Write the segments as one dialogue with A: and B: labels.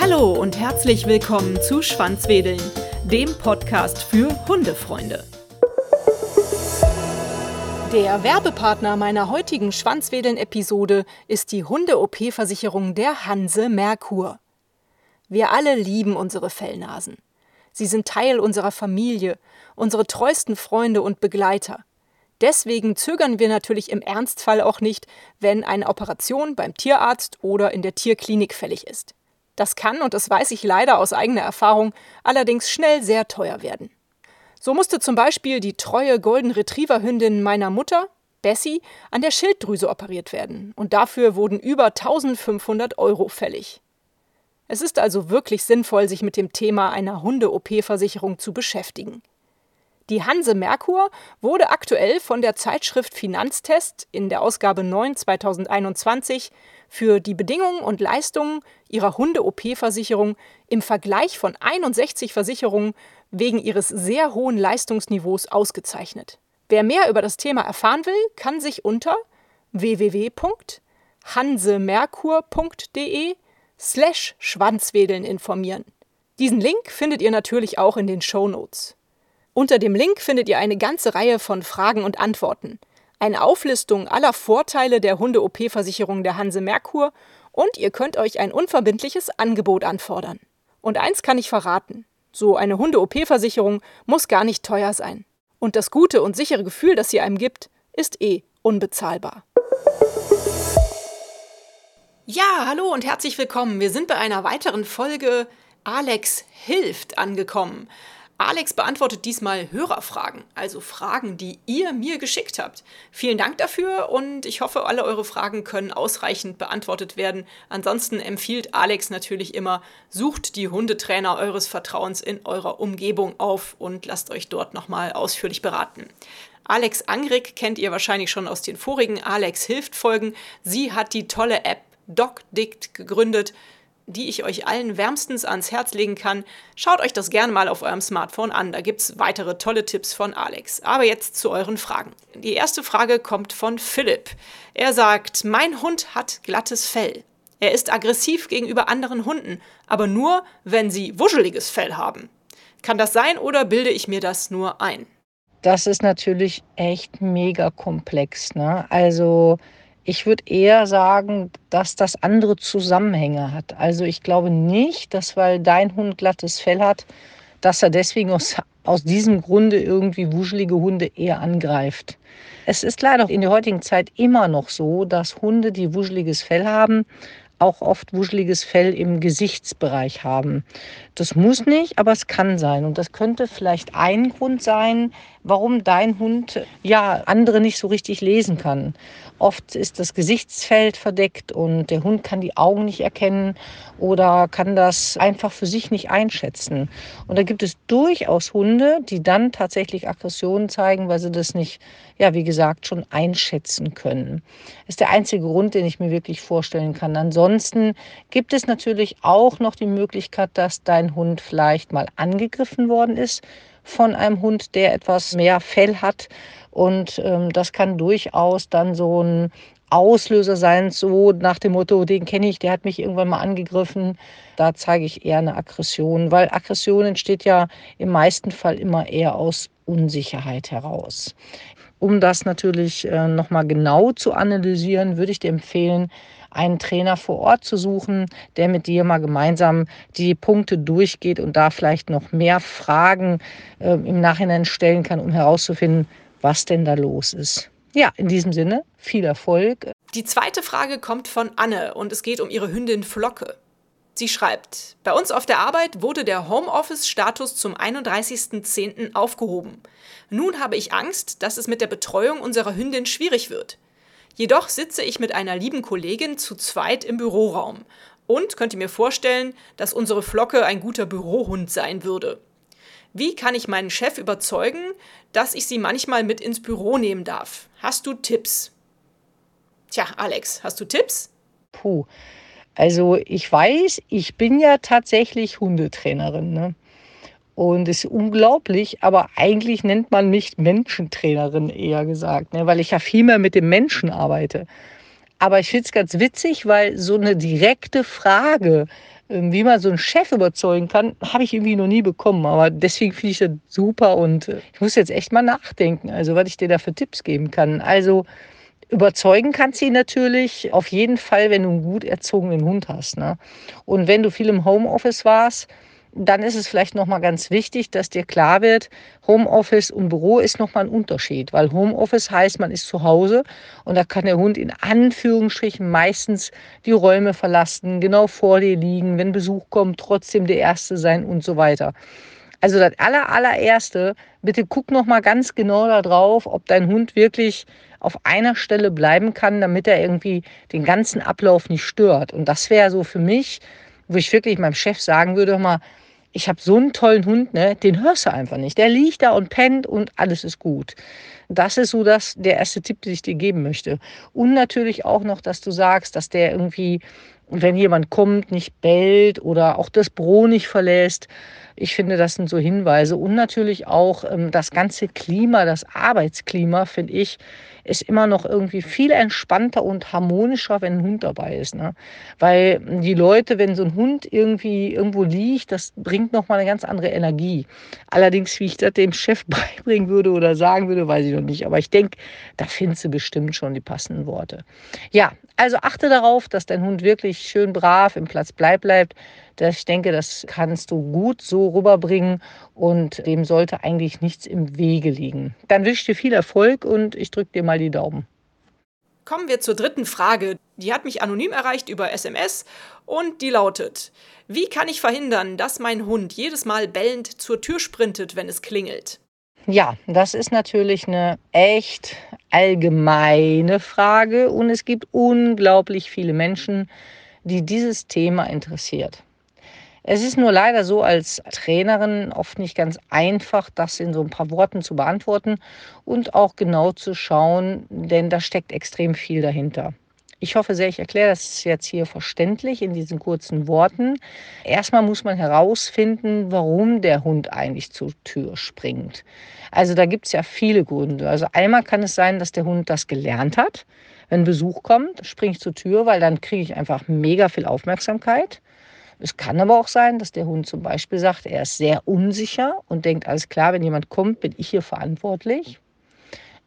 A: Hallo und herzlich willkommen zu Schwanzwedeln, dem Podcast für Hundefreunde. Der Werbepartner meiner heutigen Schwanzwedeln-Episode ist die Hunde-OP-Versicherung der Hanse Merkur. Wir alle lieben unsere Fellnasen. Sie sind Teil unserer Familie, unsere treuesten Freunde und Begleiter. Deswegen zögern wir natürlich im Ernstfall auch nicht, wenn eine Operation beim Tierarzt oder in der Tierklinik fällig ist. Das kann, und das weiß ich leider aus eigener Erfahrung, allerdings schnell sehr teuer werden. So musste zum Beispiel die treue Golden Retriever Hündin meiner Mutter, Bessie, an der Schilddrüse operiert werden und dafür wurden über 1500 Euro fällig. Es ist also wirklich sinnvoll, sich mit dem Thema einer Hunde-OP-Versicherung zu beschäftigen. Die Hanse Merkur wurde aktuell von der Zeitschrift Finanztest in der Ausgabe 9 2021 für die Bedingungen und Leistungen ihrer Hunde-OP-Versicherung im Vergleich von 61 Versicherungen wegen ihres sehr hohen Leistungsniveaus ausgezeichnet. Wer mehr über das Thema erfahren will, kann sich unter www.hansemerkur.de slash Schwanzwedeln informieren. Diesen Link findet ihr natürlich auch in den Show Notes. Unter dem Link findet ihr eine ganze Reihe von Fragen und Antworten, eine Auflistung aller Vorteile der Hunde-OP-Versicherung der Hanse Merkur und ihr könnt euch ein unverbindliches Angebot anfordern. Und eins kann ich verraten: so eine Hunde-OP-Versicherung muss gar nicht teuer sein. Und das gute und sichere Gefühl, das sie einem gibt, ist eh unbezahlbar. Ja, hallo und herzlich willkommen. Wir sind bei einer weiteren Folge Alex hilft angekommen. Alex beantwortet diesmal Hörerfragen, also Fragen, die ihr mir geschickt habt. Vielen Dank dafür und ich hoffe, alle eure Fragen können ausreichend beantwortet werden. Ansonsten empfiehlt Alex natürlich immer, sucht die Hundetrainer eures Vertrauens in eurer Umgebung auf und lasst euch dort nochmal ausführlich beraten. Alex Angrig kennt ihr wahrscheinlich schon aus den vorigen Alex hilft Folgen. Sie hat die tolle App DocDict gegründet die ich euch allen wärmstens ans Herz legen kann. Schaut euch das gerne mal auf eurem Smartphone an, da gibt es weitere tolle Tipps von Alex. Aber jetzt zu euren Fragen. Die erste Frage kommt von Philipp. Er sagt, mein Hund hat glattes Fell. Er ist aggressiv gegenüber anderen Hunden, aber nur, wenn sie wuscheliges Fell haben. Kann das sein oder bilde ich mir das nur ein?
B: Das ist natürlich echt mega komplex. Ne? Also ich würde eher sagen, dass das andere Zusammenhänge hat. Also ich glaube nicht, dass weil dein Hund glattes Fell hat, dass er deswegen aus, aus diesem Grunde irgendwie wuschelige Hunde eher angreift. Es ist leider in der heutigen Zeit immer noch so, dass Hunde, die wuscheliges Fell haben, auch oft wuscheliges Fell im Gesichtsbereich haben. Das muss nicht, aber es kann sein. Und das könnte vielleicht ein Grund sein, warum dein Hund ja andere nicht so richtig lesen kann. Oft ist das Gesichtsfeld verdeckt und der Hund kann die Augen nicht erkennen oder kann das einfach für sich nicht einschätzen. Und da gibt es durchaus Hunde, die dann tatsächlich Aggressionen zeigen, weil sie das nicht, ja, wie gesagt, schon einschätzen können. Das ist der einzige Grund, den ich mir wirklich vorstellen kann. Ansonsten gibt es natürlich auch noch die Möglichkeit, dass dein Hund vielleicht mal angegriffen worden ist von einem Hund, der etwas mehr Fell hat. Und ähm, das kann durchaus dann so ein Auslöser sein, so nach dem Motto, den kenne ich, der hat mich irgendwann mal angegriffen. Da zeige ich eher eine Aggression, weil Aggression entsteht ja im meisten Fall immer eher aus Unsicherheit heraus. Um das natürlich äh, nochmal genau zu analysieren, würde ich dir empfehlen, einen Trainer vor Ort zu suchen, der mit dir mal gemeinsam die Punkte durchgeht und da vielleicht noch mehr Fragen äh, im Nachhinein stellen kann, um herauszufinden, was denn da los ist. Ja, in diesem Sinne, viel Erfolg.
A: Die zweite Frage kommt von Anne und es geht um ihre Hündin Flocke. Sie schreibt, bei uns auf der Arbeit wurde der Homeoffice-Status zum 31.10. aufgehoben. Nun habe ich Angst, dass es mit der Betreuung unserer Hündin schwierig wird. Jedoch sitze ich mit einer lieben Kollegin zu zweit im Büroraum und könnte mir vorstellen, dass unsere Flocke ein guter Bürohund sein würde. Wie kann ich meinen Chef überzeugen, dass ich sie manchmal mit ins Büro nehmen darf? Hast du Tipps? Tja, Alex, hast du Tipps?
B: Puh. Also ich weiß, ich bin ja tatsächlich Hundetrainerin. Ne? Und es ist unglaublich, aber eigentlich nennt man mich Menschentrainerin eher gesagt, ne, weil ich ja viel mehr mit dem Menschen arbeite. Aber ich finde es ganz witzig, weil so eine direkte Frage, ähm, wie man so einen Chef überzeugen kann, habe ich irgendwie noch nie bekommen. Aber deswegen finde ich das super und äh, ich muss jetzt echt mal nachdenken, also was ich dir da für Tipps geben kann. Also überzeugen kannst du ihn natürlich auf jeden Fall, wenn du einen gut erzogenen Hund hast. Ne? Und wenn du viel im Homeoffice warst, dann ist es vielleicht noch mal ganz wichtig, dass dir klar wird, Homeoffice und Büro ist noch mal ein Unterschied, weil Homeoffice heißt, man ist zu Hause und da kann der Hund in Anführungsstrichen meistens die Räume verlassen, genau vor dir liegen, wenn Besuch kommt, trotzdem der Erste sein und so weiter. Also das aller, allererste, bitte guck noch mal ganz genau darauf, ob dein Hund wirklich auf einer Stelle bleiben kann, damit er irgendwie den ganzen Ablauf nicht stört. Und das wäre so für mich, wo ich wirklich meinem Chef sagen würde, mal, ich habe so einen tollen Hund, ne, den hörst du einfach nicht. Der liegt da und pennt und alles ist gut. Das ist so das, der erste Tipp, den ich dir geben möchte. Und natürlich auch noch, dass du sagst, dass der irgendwie, wenn jemand kommt, nicht bellt oder auch das Büro nicht verlässt. Ich finde, das sind so Hinweise. Und natürlich auch ähm, das ganze Klima, das Arbeitsklima, finde ich, ist immer noch irgendwie viel entspannter und harmonischer, wenn ein Hund dabei ist. Ne? Weil die Leute, wenn so ein Hund irgendwie irgendwo liegt, das bringt nochmal eine ganz andere Energie. Allerdings, wie ich das dem Chef beibringen würde oder sagen würde, weiß ich noch nicht. Aber ich denke, da findest du bestimmt schon die passenden Worte. Ja, also achte darauf, dass dein Hund wirklich schön brav im Platz bleibt bleibt. Ich denke, das kannst du gut so rüberbringen und dem sollte eigentlich nichts im Wege liegen. Dann wünsche ich dir viel Erfolg und ich drücke dir mal die Daumen.
A: Kommen wir zur dritten Frage. Die hat mich anonym erreicht über SMS und die lautet: Wie kann ich verhindern, dass mein Hund jedes Mal bellend zur Tür sprintet, wenn es klingelt?
B: Ja, das ist natürlich eine echt allgemeine Frage und es gibt unglaublich viele Menschen, die dieses Thema interessiert. Es ist nur leider so als Trainerin oft nicht ganz einfach, das in so ein paar Worten zu beantworten und auch genau zu schauen, denn da steckt extrem viel dahinter. Ich hoffe sehr, ich erkläre das jetzt hier verständlich in diesen kurzen Worten. Erstmal muss man herausfinden, warum der Hund eigentlich zur Tür springt. Also da gibt es ja viele Gründe. Also einmal kann es sein, dass der Hund das gelernt hat. Wenn Besuch kommt, springe ich zur Tür, weil dann kriege ich einfach mega viel Aufmerksamkeit. Es kann aber auch sein, dass der Hund zum Beispiel sagt, er ist sehr unsicher und denkt, alles klar, wenn jemand kommt, bin ich hier verantwortlich.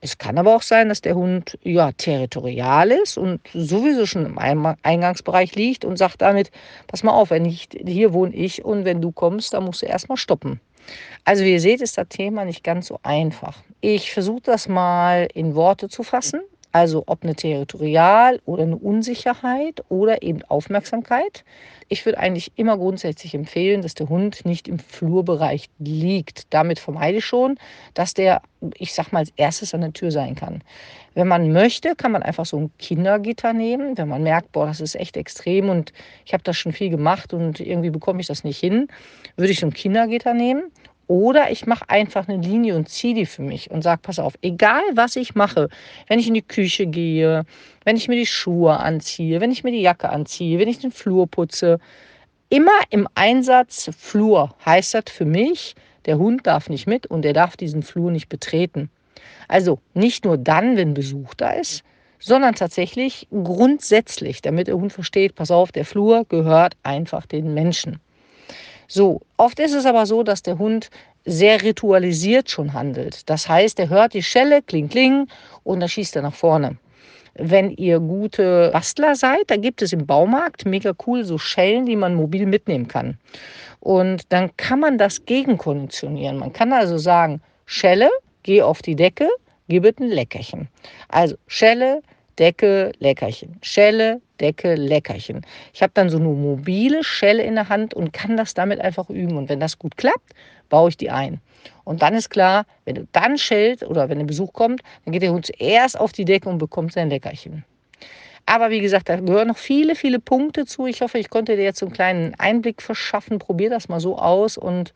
B: Es kann aber auch sein, dass der Hund ja territorial ist und sowieso schon im Eingangsbereich liegt und sagt damit, pass mal auf, wenn ich, hier wohne ich und wenn du kommst, dann musst du erstmal stoppen. Also wie ihr seht, ist das Thema nicht ganz so einfach. Ich versuche das mal in Worte zu fassen. Also ob eine Territorial oder eine Unsicherheit oder eben Aufmerksamkeit. Ich würde eigentlich immer grundsätzlich empfehlen, dass der Hund nicht im Flurbereich liegt. Damit vermeide ich schon, dass der, ich sag mal, als erstes an der Tür sein kann. Wenn man möchte, kann man einfach so ein Kindergitter nehmen. Wenn man merkt, boah, das ist echt extrem und ich habe das schon viel gemacht und irgendwie bekomme ich das nicht hin, würde ich so ein Kindergitter nehmen oder ich mache einfach eine Linie und ziehe die für mich und sage, pass auf, egal was ich mache, wenn ich in die Küche gehe, wenn ich mir die Schuhe anziehe, wenn ich mir die Jacke anziehe, wenn ich den Flur putze, immer im Einsatz Flur heißt das für mich, der Hund darf nicht mit und er darf diesen Flur nicht betreten. Also nicht nur dann, wenn Besuch da ist, sondern tatsächlich grundsätzlich, damit der Hund versteht, pass auf, der Flur gehört einfach den Menschen. So, oft ist es aber so, dass der Hund sehr ritualisiert schon handelt. Das heißt, er hört die Schelle, kling, kling, und dann schießt er nach vorne. Wenn ihr gute Bastler seid, da gibt es im Baumarkt mega cool so Schellen, die man mobil mitnehmen kann. Und dann kann man das gegenkonditionieren. Man kann also sagen, Schelle, geh auf die Decke, gib es ein Leckerchen. Also Schelle, Decke, Leckerchen. Schelle, Decke, Leckerchen. Ich habe dann so eine mobile Schelle in der Hand und kann das damit einfach üben. Und wenn das gut klappt, baue ich die ein. Und dann ist klar, wenn du dann schellst oder wenn ein Besuch kommt, dann geht der Hund zuerst auf die Decke und bekommt sein Leckerchen. Aber wie gesagt, da gehören noch viele, viele Punkte zu. Ich hoffe, ich konnte dir jetzt einen kleinen Einblick verschaffen. Probier das mal so aus und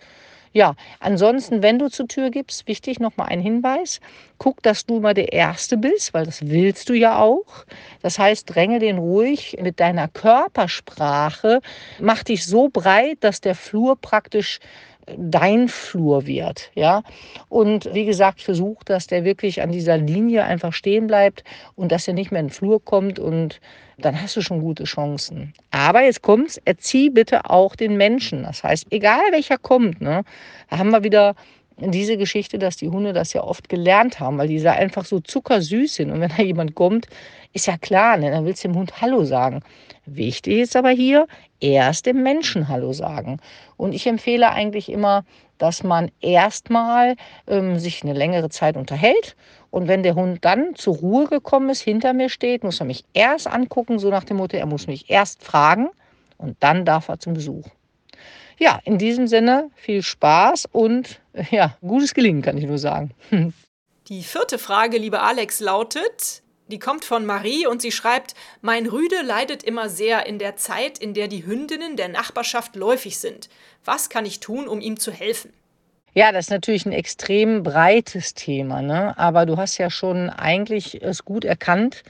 B: ja, ansonsten, wenn du zur Tür gibst, wichtig nochmal ein Hinweis. Guck, dass du mal der Erste bist, weil das willst du ja auch. Das heißt, dränge den ruhig mit deiner Körpersprache. Mach dich so breit, dass der Flur praktisch dein Flur wird, ja. Und wie gesagt, versuch, dass der wirklich an dieser Linie einfach stehen bleibt und dass er nicht mehr in den Flur kommt und dann hast du schon gute Chancen. Aber jetzt kommt's, erzieh bitte auch den Menschen. Das heißt, egal welcher kommt, ne, da haben wir wieder diese Geschichte, dass die Hunde das ja oft gelernt haben, weil die da einfach so zuckersüß sind. Und wenn da jemand kommt, ist ja klar, ne, dann willst du dem Hund Hallo sagen. Wichtig ist aber hier, erst dem Menschen Hallo sagen. Und ich empfehle eigentlich immer, dass man erstmal ähm, sich eine längere Zeit unterhält. Und wenn der Hund dann zur Ruhe gekommen ist, hinter mir steht, muss er mich erst angucken, so nach dem Motto, er muss mich erst fragen und dann darf er zum Besuch. Ja, in diesem Sinne viel Spaß und ja, gutes Gelingen, kann ich nur sagen.
A: Die vierte Frage, lieber Alex, lautet, die kommt von Marie und sie schreibt, mein Rüde leidet immer sehr in der Zeit, in der die Hündinnen der Nachbarschaft läufig sind. Was kann ich tun, um ihm zu helfen?
B: Ja, das ist natürlich ein extrem breites Thema, ne? aber du hast ja schon eigentlich es gut erkannt.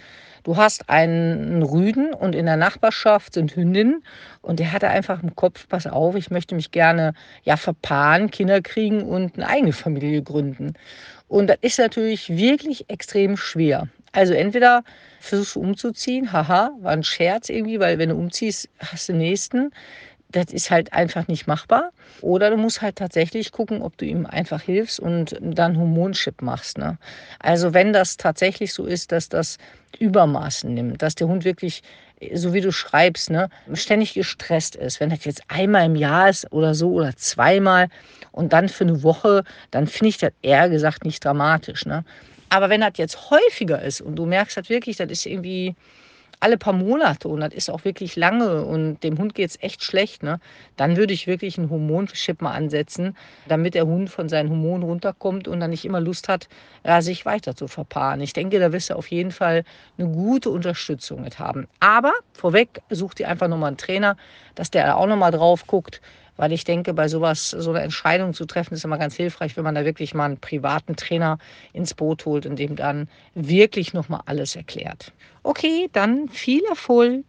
B: Du hast einen Rüden und in der Nachbarschaft sind Hündinnen und der hatte einfach im Kopf, pass auf, ich möchte mich gerne ja verpaaren, Kinder kriegen und eine eigene Familie gründen. Und das ist natürlich wirklich extrem schwer. Also entweder versuchst du umzuziehen, haha, war ein Scherz irgendwie, weil wenn du umziehst, hast du den nächsten. Das ist halt einfach nicht machbar. Oder du musst halt tatsächlich gucken, ob du ihm einfach hilfst und dann Hormonchip machst. Ne? Also wenn das tatsächlich so ist, dass das Übermaßen nimmt, dass der Hund wirklich, so wie du schreibst, ne, ständig gestresst ist. Wenn das jetzt einmal im Jahr ist oder so oder zweimal und dann für eine Woche, dann finde ich das eher gesagt nicht dramatisch. Ne? Aber wenn das jetzt häufiger ist und du merkst das wirklich, das ist irgendwie alle paar Monate und das ist auch wirklich lange und dem Hund geht es echt schlecht, ne, dann würde ich wirklich einen Hormonchip mal ansetzen, damit der Hund von seinen Hormonen runterkommt und dann nicht immer Lust hat, sich weiter zu verpaaren. Ich denke, da wirst du auf jeden Fall eine gute Unterstützung mit haben. Aber vorweg, such dir einfach nochmal einen Trainer, dass der auch nochmal drauf guckt, weil ich denke, bei sowas, so eine Entscheidung zu treffen, ist immer ganz hilfreich, wenn man da wirklich mal einen privaten Trainer ins Boot holt und dem dann wirklich nochmal alles erklärt. Okay, dann viel Erfolg.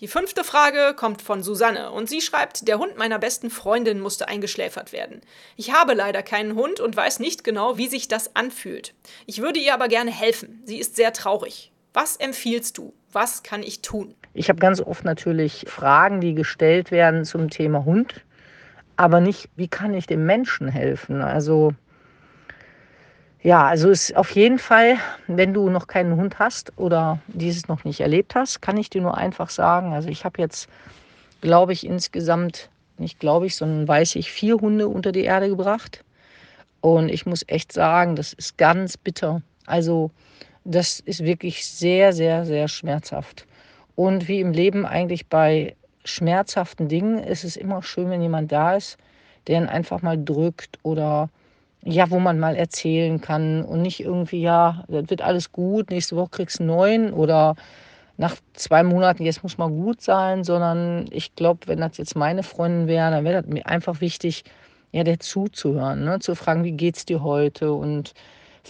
A: Die fünfte Frage kommt von Susanne und sie schreibt, der Hund meiner besten Freundin musste eingeschläfert werden. Ich habe leider keinen Hund und weiß nicht genau, wie sich das anfühlt. Ich würde ihr aber gerne helfen. Sie ist sehr traurig. Was empfiehlst du? Was kann ich tun?
B: Ich habe ganz oft natürlich Fragen, die gestellt werden zum Thema Hund, aber nicht, wie kann ich dem Menschen helfen? Also ja, also ist auf jeden Fall, wenn du noch keinen Hund hast oder dieses noch nicht erlebt hast, kann ich dir nur einfach sagen, also ich habe jetzt, glaube ich, insgesamt, nicht glaube ich, sondern weiß ich, vier Hunde unter die Erde gebracht. Und ich muss echt sagen, das ist ganz bitter. Also das ist wirklich sehr, sehr, sehr schmerzhaft. Und wie im Leben eigentlich bei schmerzhaften Dingen ist es immer schön, wenn jemand da ist, der ihn einfach mal drückt oder ja, wo man mal erzählen kann und nicht irgendwie, ja, das wird alles gut, nächste Woche kriegst du neuen oder nach zwei Monaten, jetzt muss mal gut sein, sondern ich glaube, wenn das jetzt meine Freundin wäre, dann wäre das mir einfach wichtig, ja, der zuzuhören, ne? zu fragen, wie geht's dir heute und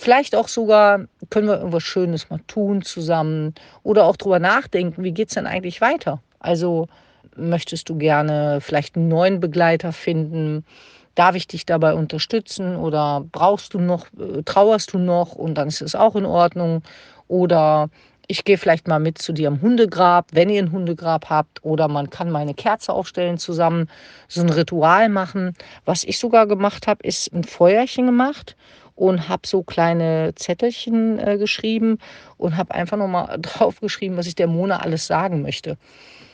B: Vielleicht auch sogar, können wir irgendwas Schönes mal tun zusammen oder auch drüber nachdenken, wie geht es denn eigentlich weiter? Also möchtest du gerne vielleicht einen neuen Begleiter finden? Darf ich dich dabei unterstützen oder brauchst du noch, äh, trauerst du noch und dann ist es auch in Ordnung? Oder ich gehe vielleicht mal mit zu dir am Hundegrab, wenn ihr ein Hundegrab habt, oder man kann mal eine Kerze aufstellen zusammen, so ein Ritual machen. Was ich sogar gemacht habe, ist ein Feuerchen gemacht und habe so kleine Zettelchen äh, geschrieben und habe einfach nochmal draufgeschrieben, was ich der Mona alles sagen möchte.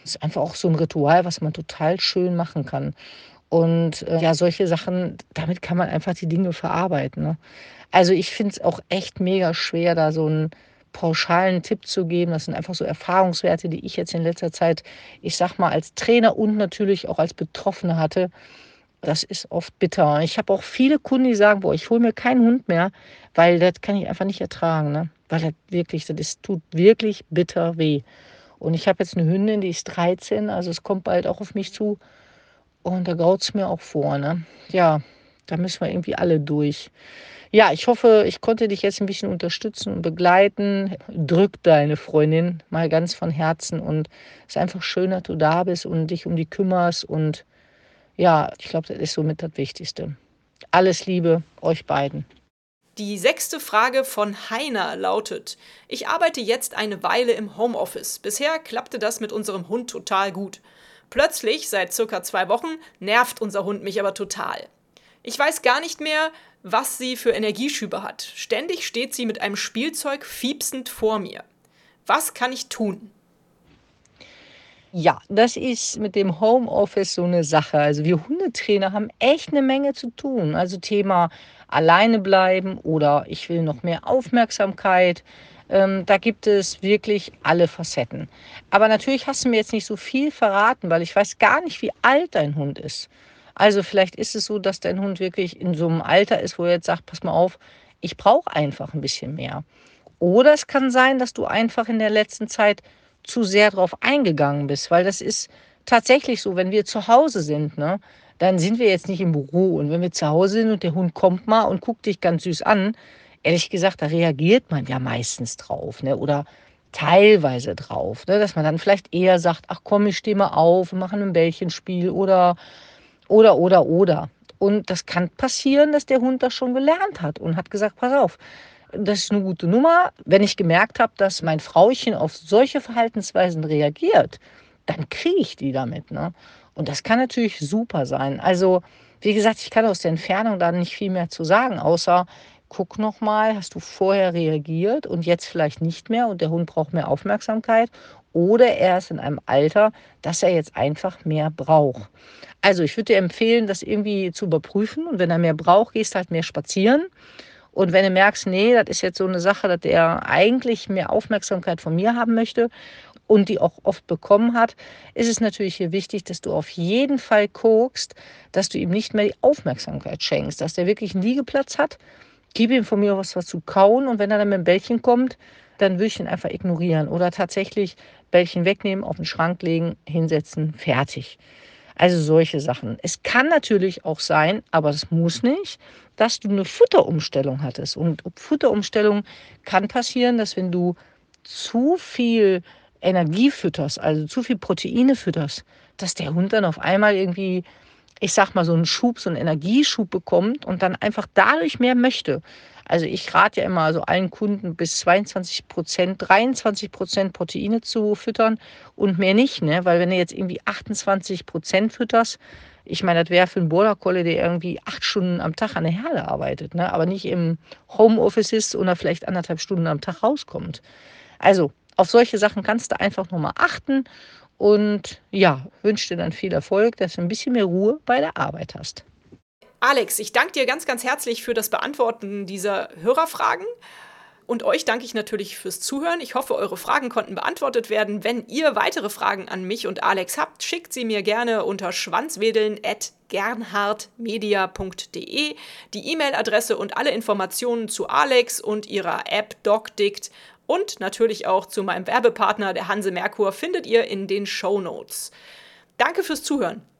B: Das ist einfach auch so ein Ritual, was man total schön machen kann. Und äh, ja, solche Sachen, damit kann man einfach die Dinge verarbeiten. Ne? Also ich finde es auch echt mega schwer, da so einen pauschalen Tipp zu geben. Das sind einfach so Erfahrungswerte, die ich jetzt in letzter Zeit, ich sag mal, als Trainer und natürlich auch als Betroffene hatte das ist oft bitter. Ich habe auch viele Kunden, die sagen, boah, ich hole mir keinen Hund mehr, weil das kann ich einfach nicht ertragen. Ne? Weil das wirklich, das ist, tut wirklich bitter weh. Und ich habe jetzt eine Hündin, die ist 13, also es kommt bald auch auf mich zu. Und da graut es mir auch vor. Ne? Ja, da müssen wir irgendwie alle durch. Ja, ich hoffe, ich konnte dich jetzt ein bisschen unterstützen und begleiten. Drück deine Freundin mal ganz von Herzen und es ist einfach schön, dass du da bist und dich um die kümmerst und ja, ich glaube, das ist somit das Wichtigste. Alles Liebe euch beiden.
A: Die sechste Frage von Heiner lautet: Ich arbeite jetzt eine Weile im Homeoffice. Bisher klappte das mit unserem Hund total gut. Plötzlich, seit circa zwei Wochen, nervt unser Hund mich aber total. Ich weiß gar nicht mehr, was sie für Energieschübe hat. Ständig steht sie mit einem Spielzeug fiepsend vor mir. Was kann ich tun?
B: Ja, das ist mit dem Homeoffice so eine Sache. Also wir Hundetrainer haben echt eine Menge zu tun. Also Thema alleine bleiben oder ich will noch mehr Aufmerksamkeit. Ähm, da gibt es wirklich alle Facetten. Aber natürlich hast du mir jetzt nicht so viel verraten, weil ich weiß gar nicht, wie alt dein Hund ist. Also vielleicht ist es so, dass dein Hund wirklich in so einem Alter ist, wo er jetzt sagt, pass mal auf, ich brauche einfach ein bisschen mehr. Oder es kann sein, dass du einfach in der letzten Zeit zu sehr drauf eingegangen bist, weil das ist tatsächlich so, wenn wir zu Hause sind, ne, dann sind wir jetzt nicht im Büro. Und wenn wir zu Hause sind und der Hund kommt mal und guckt dich ganz süß an, ehrlich gesagt, da reagiert man ja meistens drauf, ne? Oder teilweise drauf, ne? dass man dann vielleicht eher sagt, ach komm, ich stehe mal auf und mache ein Bällchenspiel oder oder, oder, oder. Und das kann passieren, dass der Hund das schon gelernt hat und hat gesagt, pass auf, das ist eine gute Nummer. Wenn ich gemerkt habe, dass mein Frauchen auf solche Verhaltensweisen reagiert, dann kriege ich die damit. Ne? Und das kann natürlich super sein. Also, wie gesagt, ich kann aus der Entfernung da nicht viel mehr zu sagen, außer guck noch mal, hast du vorher reagiert und jetzt vielleicht nicht mehr und der Hund braucht mehr Aufmerksamkeit oder er ist in einem Alter, dass er jetzt einfach mehr braucht. Also ich würde dir empfehlen, das irgendwie zu überprüfen und wenn er mehr braucht, gehst halt mehr spazieren. Und wenn du merkst, nee, das ist jetzt so eine Sache, dass er eigentlich mehr Aufmerksamkeit von mir haben möchte und die auch oft bekommen hat, ist es natürlich hier wichtig, dass du auf jeden Fall guckst, dass du ihm nicht mehr die Aufmerksamkeit schenkst, dass der wirklich einen Liegeplatz hat. Gib ihm von mir was, was zu kauen und wenn er dann mit dem Bällchen kommt, dann würde ich ihn einfach ignorieren oder tatsächlich Bällchen wegnehmen, auf den Schrank legen, hinsetzen, fertig. Also solche Sachen. Es kann natürlich auch sein, aber es muss nicht, dass du eine Futterumstellung hattest. Und Futterumstellung kann passieren, dass wenn du zu viel Energie fütterst, also zu viel Proteine fütterst, dass der Hund dann auf einmal irgendwie, ich sag mal, so einen Schub, so einen Energieschub bekommt und dann einfach dadurch mehr möchte. Also ich rate ja immer also allen Kunden bis 22 Prozent, 23 Prozent Proteine zu füttern und mehr nicht, ne? Weil wenn du jetzt irgendwie 28 Prozent fütterst, ich meine, das wäre für einen Border Collie, der irgendwie acht Stunden am Tag an der Herde arbeitet, ne? aber nicht im Homeoffice ist oder vielleicht anderthalb Stunden am Tag rauskommt. Also auf solche Sachen kannst du einfach nochmal achten und ja, wünsche dir dann viel Erfolg, dass du ein bisschen mehr Ruhe bei der Arbeit hast.
A: Alex, ich danke dir ganz, ganz herzlich für das Beantworten dieser Hörerfragen. Und euch danke ich natürlich fürs Zuhören. Ich hoffe, eure Fragen konnten beantwortet werden. Wenn ihr weitere Fragen an mich und Alex habt, schickt sie mir gerne unter schwanzwedeln.gernhardmedia.de. Die E-Mail-Adresse und alle Informationen zu Alex und ihrer App DocDict und natürlich auch zu meinem Werbepartner, der Hanse Merkur, findet ihr in den Show Notes. Danke fürs Zuhören